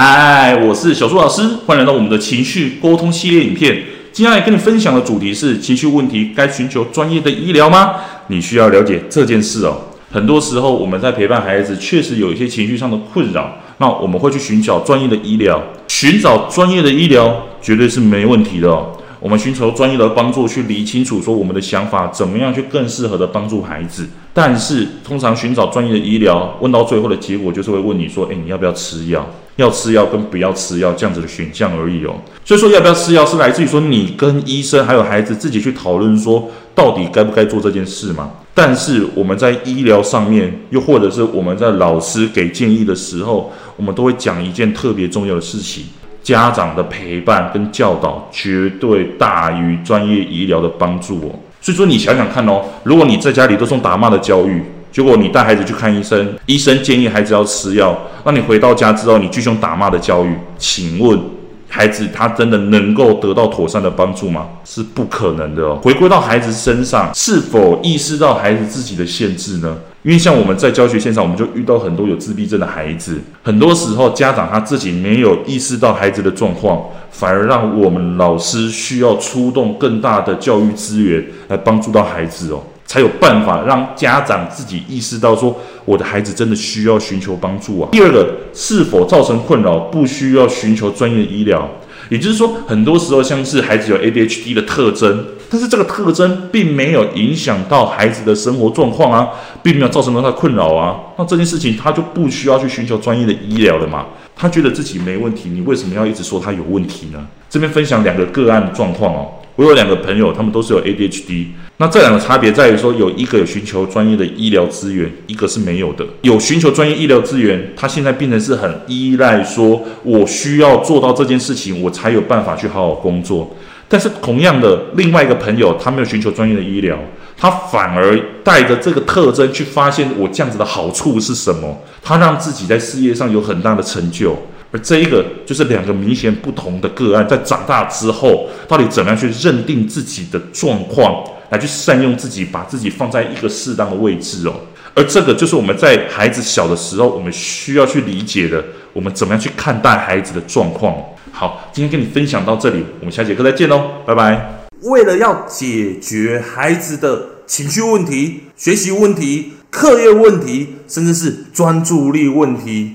嗨，我是小苏老师，欢迎来到我们的情绪沟通系列影片。接下来跟你分享的主题是：情绪问题该寻求专业的医疗吗？你需要了解这件事哦。很多时候我们在陪伴孩子，确实有一些情绪上的困扰，那我们会去寻找专业的医疗。寻找专业的医疗绝对是没问题的哦。我们寻求专业的帮助，去理清楚说我们的想法怎么样去更适合的帮助孩子。但是通常寻找专业的医疗，问到最后的结果就是会问你说：“诶，你要不要吃药？要吃药跟不要吃药这样子的选项而已哦。”所以说要不要吃药是来自于说你跟医生还有孩子自己去讨论说到底该不该做这件事嘛。但是我们在医疗上面，又或者是我们在老师给建议的时候，我们都会讲一件特别重要的事情。家长的陪伴跟教导绝对大于专业医疗的帮助哦。所以说，你想想看哦，如果你在家里都是用打骂的教育，结果你带孩子去看医生，医生建议孩子要吃药，那你回到家之后，你继续打骂的教育，请问孩子他真的能够得到妥善的帮助吗？是不可能的哦。回归到孩子身上，是否意识到孩子自己的限制呢？因为像我们在教学现场，我们就遇到很多有自闭症的孩子。很多时候，家长他自己没有意识到孩子的状况，反而让我们老师需要出动更大的教育资源来帮助到孩子哦，才有办法让家长自己意识到说，我的孩子真的需要寻求帮助啊。第二个，是否造成困扰，不需要寻求专业医疗。也就是说，很多时候像是孩子有 ADHD 的特征，但是这个特征并没有影响到孩子的生活状况啊，并没有造成到他困扰啊，那这件事情他就不需要去寻求专业的医疗了嘛？他觉得自己没问题，你为什么要一直说他有问题呢？这边分享两个个案的状况哦。我有两个朋友，他们都是有 ADHD。那这两个差别在于说，有一个有寻求专业的医疗资源，一个是没有的。有寻求专业医疗资源，他现在变成是很依赖，说我需要做到这件事情，我才有办法去好好工作。但是同样的，另外一个朋友，他没有寻求专业的医疗，他反而带着这个特征去发现我这样子的好处是什么，他让自己在事业上有很大的成就。而这一个就是两个明显不同的个案，在长大之后，到底怎么样去认定自己的状况，来去善用自己，把自己放在一个适当的位置哦。而这个就是我们在孩子小的时候，我们需要去理解的，我们怎么样去看待孩子的状况。好，今天跟你分享到这里，我们下节课再见喽，拜拜。为了要解决孩子的情绪问题、学习问题、课业问题，甚至是专注力问题。